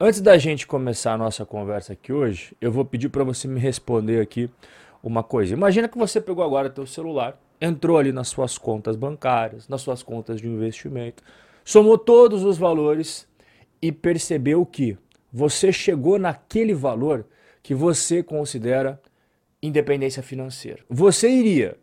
Antes da gente começar a nossa conversa aqui hoje, eu vou pedir para você me responder aqui uma coisa. Imagina que você pegou agora teu celular, entrou ali nas suas contas bancárias, nas suas contas de investimento, somou todos os valores e percebeu que você chegou naquele valor que você considera independência financeira. Você iria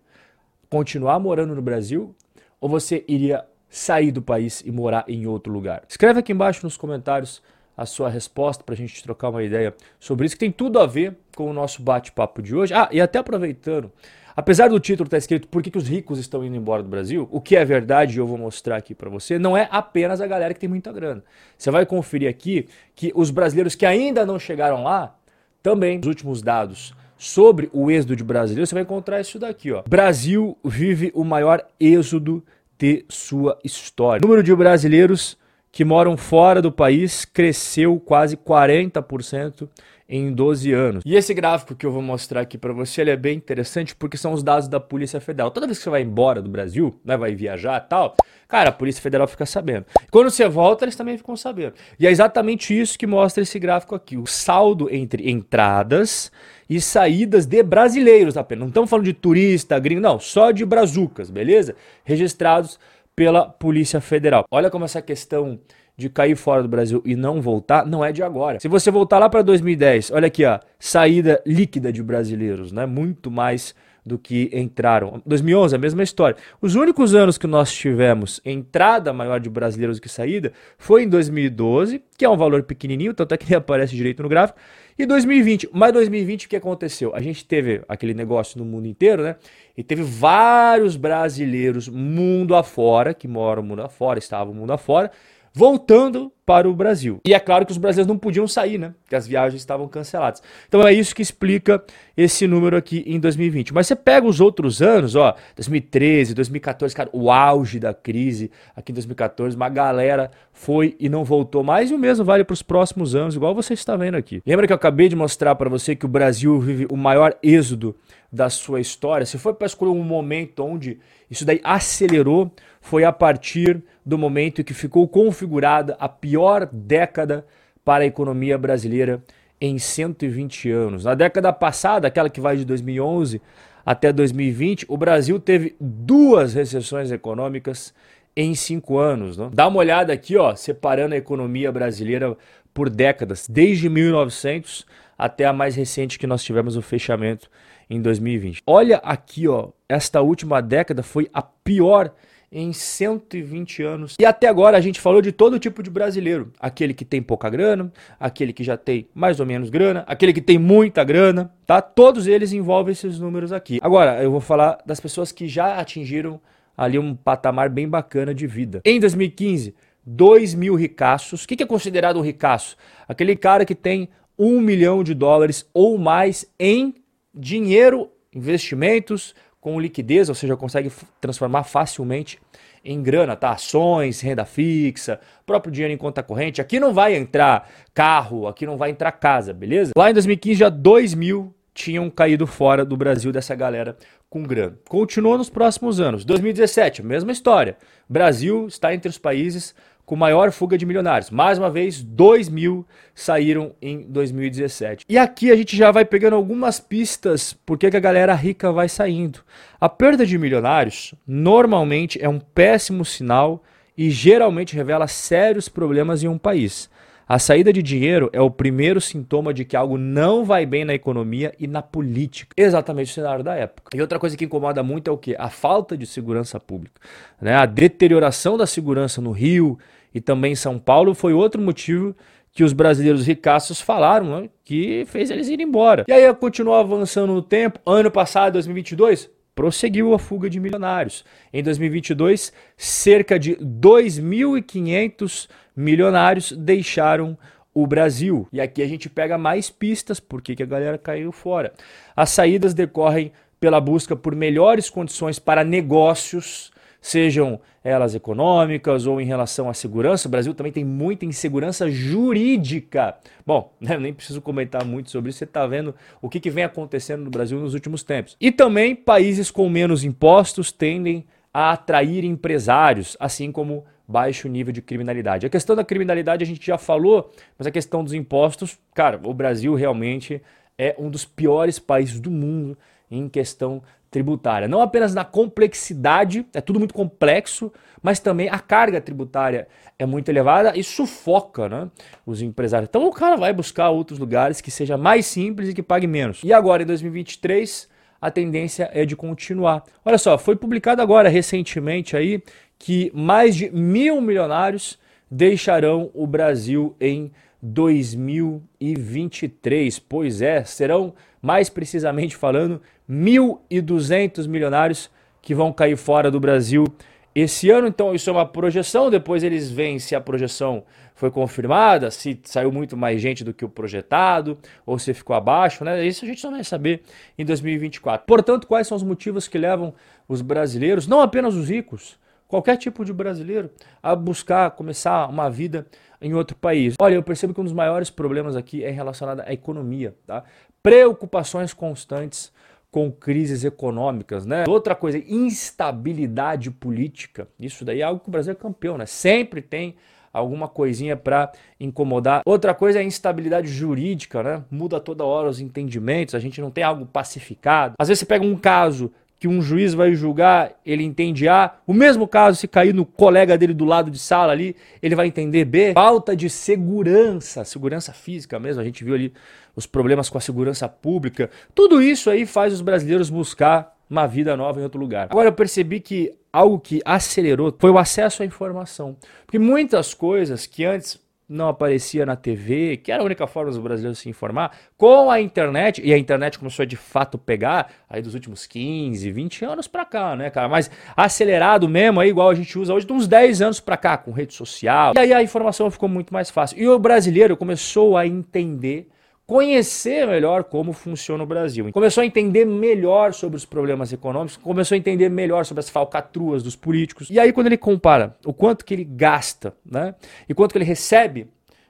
continuar morando no Brasil ou você iria sair do país e morar em outro lugar? Escreve aqui embaixo nos comentários a sua resposta para a gente trocar uma ideia sobre isso, que tem tudo a ver com o nosso bate-papo de hoje. Ah, e até aproveitando, apesar do título estar escrito Por que, que os ricos estão indo embora do Brasil, o que é verdade eu vou mostrar aqui para você, não é apenas a galera que tem muita grana. Você vai conferir aqui que os brasileiros que ainda não chegaram lá, também, os últimos dados sobre o êxodo de brasileiros, você vai encontrar isso daqui, ó. Brasil vive o maior êxodo de sua história. O número de brasileiros que moram fora do país cresceu quase 40% em 12 anos. E esse gráfico que eu vou mostrar aqui para você, ele é bem interessante porque são os dados da Polícia Federal. Toda vez que você vai embora do Brasil, né, vai viajar e tal, cara, a Polícia Federal fica sabendo. Quando você volta, eles também ficam sabendo. E é exatamente isso que mostra esse gráfico aqui, o saldo entre entradas e saídas de brasileiros apenas. Não estamos falando de turista, gringo, não, só de brazucas, beleza? Registrados pela Polícia Federal. Olha como essa questão de cair fora do Brasil e não voltar não é de agora. Se você voltar lá para 2010, olha aqui, ó, saída líquida de brasileiros, né? Muito mais do que entraram. 2011, a mesma história. Os únicos anos que nós tivemos entrada maior de brasileiros do que saída foi em 2012, que é um valor pequenininho, tanto é que nem aparece direito no gráfico, e 2020. Mas 2020 o que aconteceu? A gente teve aquele negócio no mundo inteiro, né? E teve vários brasileiros mundo afora, que moram mundo afora, estavam mundo afora, voltando para o Brasil. E é claro que os brasileiros não podiam sair, né? Porque as viagens estavam canceladas. Então é isso que explica esse número aqui em 2020. Mas você pega os outros anos, ó, 2013, 2014, cara, o auge da crise aqui em 2014, uma galera foi e não voltou mais e o mesmo vale para os próximos anos, igual você está vendo aqui. Lembra que eu acabei de mostrar para você que o Brasil vive o maior êxodo da sua história? Se for para escolher um momento onde isso daí acelerou, foi a partir do momento que ficou configurada a pior década para a economia brasileira em 120 anos. Na década passada, aquela que vai de 2011 até 2020, o Brasil teve duas recessões econômicas em cinco anos. Não? Dá uma olhada aqui, ó, separando a economia brasileira por décadas, desde 1900 até a mais recente que nós tivemos o fechamento em 2020. Olha aqui, ó, esta última década foi a pior em 120 anos. E até agora a gente falou de todo tipo de brasileiro: aquele que tem pouca grana, aquele que já tem mais ou menos grana, aquele que tem muita grana, tá? Todos eles envolvem esses números aqui. Agora, eu vou falar das pessoas que já atingiram ali um patamar bem bacana de vida. Em 2015, 2 mil ricaços. O que é considerado um ricaço? Aquele cara que tem um milhão de dólares ou mais em dinheiro, investimentos, com liquidez, ou seja, consegue transformar facilmente em grana, tá? Ações, renda fixa, próprio dinheiro em conta corrente. Aqui não vai entrar carro, aqui não vai entrar casa, beleza? Lá em 2015 já 2 mil tinham caído fora do Brasil dessa galera com grana. Continuou nos próximos anos. 2017, mesma história. Brasil está entre os países com maior fuga de milionários. Mais uma vez, 2 mil saíram em 2017. E aqui a gente já vai pegando algumas pistas porque que a galera rica vai saindo. A perda de milionários normalmente é um péssimo sinal e geralmente revela sérios problemas em um país. A saída de dinheiro é o primeiro sintoma de que algo não vai bem na economia e na política. Exatamente o cenário da época. E outra coisa que incomoda muito é o que? A falta de segurança pública. Né? A deterioração da segurança no Rio e também em São Paulo foi outro motivo que os brasileiros ricaços falaram né? que fez eles irem embora. E aí continuou avançando no tempo. Ano passado, 2022, prosseguiu a fuga de milionários. Em 2022, cerca de 2.500 milionários deixaram o Brasil. E aqui a gente pega mais pistas porque que a galera caiu fora. As saídas decorrem pela busca por melhores condições para negócios, sejam elas econômicas ou em relação à segurança. O Brasil também tem muita insegurança jurídica. Bom, né, nem preciso comentar muito sobre isso, você está vendo o que, que vem acontecendo no Brasil nos últimos tempos. E também países com menos impostos tendem a atrair empresários, assim como baixo nível de criminalidade. A questão da criminalidade a gente já falou, mas a questão dos impostos, cara, o Brasil realmente é um dos piores países do mundo em questão tributária. Não apenas na complexidade, é tudo muito complexo, mas também a carga tributária é muito elevada e sufoca né, os empresários. Então o cara vai buscar outros lugares que seja mais simples e que pague menos. E agora, em 2023, a tendência é de continuar. Olha só, foi publicado agora recentemente aí que mais de mil milionários deixarão o Brasil em 2023. Pois é, serão, mais precisamente falando, 1.200 milionários que vão cair fora do Brasil esse ano. Então, isso é uma projeção. Depois eles veem se a projeção foi confirmada, se saiu muito mais gente do que o projetado, ou se ficou abaixo, né? Isso a gente só vai saber em 2024. Portanto, quais são os motivos que levam os brasileiros, não apenas os ricos, qualquer tipo de brasileiro, a buscar começar uma vida em outro país? Olha, eu percebo que um dos maiores problemas aqui é relacionado à economia, tá? Preocupações constantes com crises econômicas, né? Outra coisa, instabilidade política. Isso daí é algo que o Brasil é campeão, né? Sempre tem alguma coisinha para incomodar. Outra coisa é a instabilidade jurídica, né? Muda toda hora os entendimentos, a gente não tem algo pacificado. Às vezes você pega um caso que um juiz vai julgar, ele entende A. O mesmo caso, se cair no colega dele do lado de sala ali, ele vai entender B. Falta de segurança, segurança física mesmo. A gente viu ali os problemas com a segurança pública. Tudo isso aí faz os brasileiros buscar uma vida nova em outro lugar. Agora eu percebi que algo que acelerou foi o acesso à informação. Porque muitas coisas que antes não aparecia na TV, que era a única forma dos brasileiros se informar, com a internet, e a internet começou a de fato pegar aí dos últimos 15, 20 anos pra cá, né, cara? Mas acelerado mesmo, aí, igual a gente usa hoje, de uns 10 anos pra cá, com rede social. E aí a informação ficou muito mais fácil. E o brasileiro começou a entender conhecer melhor como funciona o Brasil. Começou a entender melhor sobre os problemas econômicos, começou a entender melhor sobre as falcatruas dos políticos. E aí quando ele compara o quanto que ele gasta, né, e quanto que ele recebe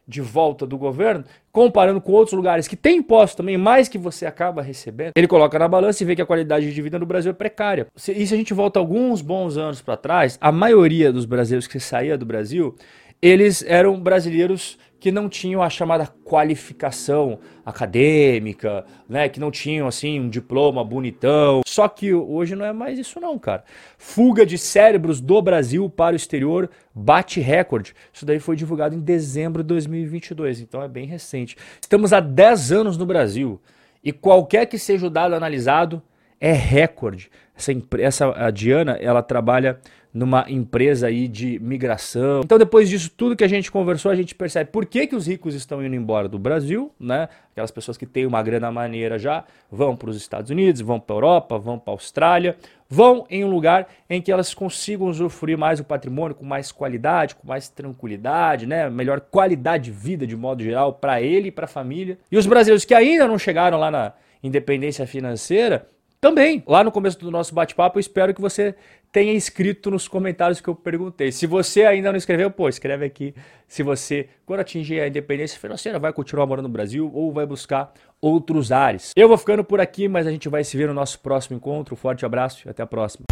de volta do governo, comparando com outros lugares que tem imposto também, mais que você acaba recebendo, ele coloca na balança e vê que a qualidade de vida no Brasil é precária. E se a gente volta alguns bons anos para trás, a maioria dos brasileiros que saía do Brasil, eles eram brasileiros que não tinham a chamada qualificação acadêmica, né, que não tinham assim um diploma bonitão. Só que hoje não é mais isso não, cara. Fuga de cérebros do Brasil para o exterior bate recorde. Isso daí foi divulgado em dezembro de 2022, então é bem recente. Estamos há 10 anos no Brasil e qualquer que seja o dado analisado é recorde. Essa, essa a Diana, ela trabalha numa empresa aí de migração. Então, depois disso tudo que a gente conversou, a gente percebe por que, que os ricos estão indo embora do Brasil, né? Aquelas pessoas que têm uma grana maneira já vão para os Estados Unidos, vão para a Europa, vão para a Austrália, vão em um lugar em que elas consigam usufruir mais o patrimônio com mais qualidade, com mais tranquilidade, né? Melhor qualidade de vida de modo geral para ele e para a família. E os brasileiros que ainda não chegaram lá na independência financeira, também, lá no começo do nosso bate-papo, espero que você tenha escrito nos comentários que eu perguntei. Se você ainda não escreveu, pô, escreve aqui. Se você, quando atingir a independência financeira, vai continuar morando no Brasil ou vai buscar outros ares. Eu vou ficando por aqui, mas a gente vai se ver no nosso próximo encontro. Um forte abraço e até a próxima.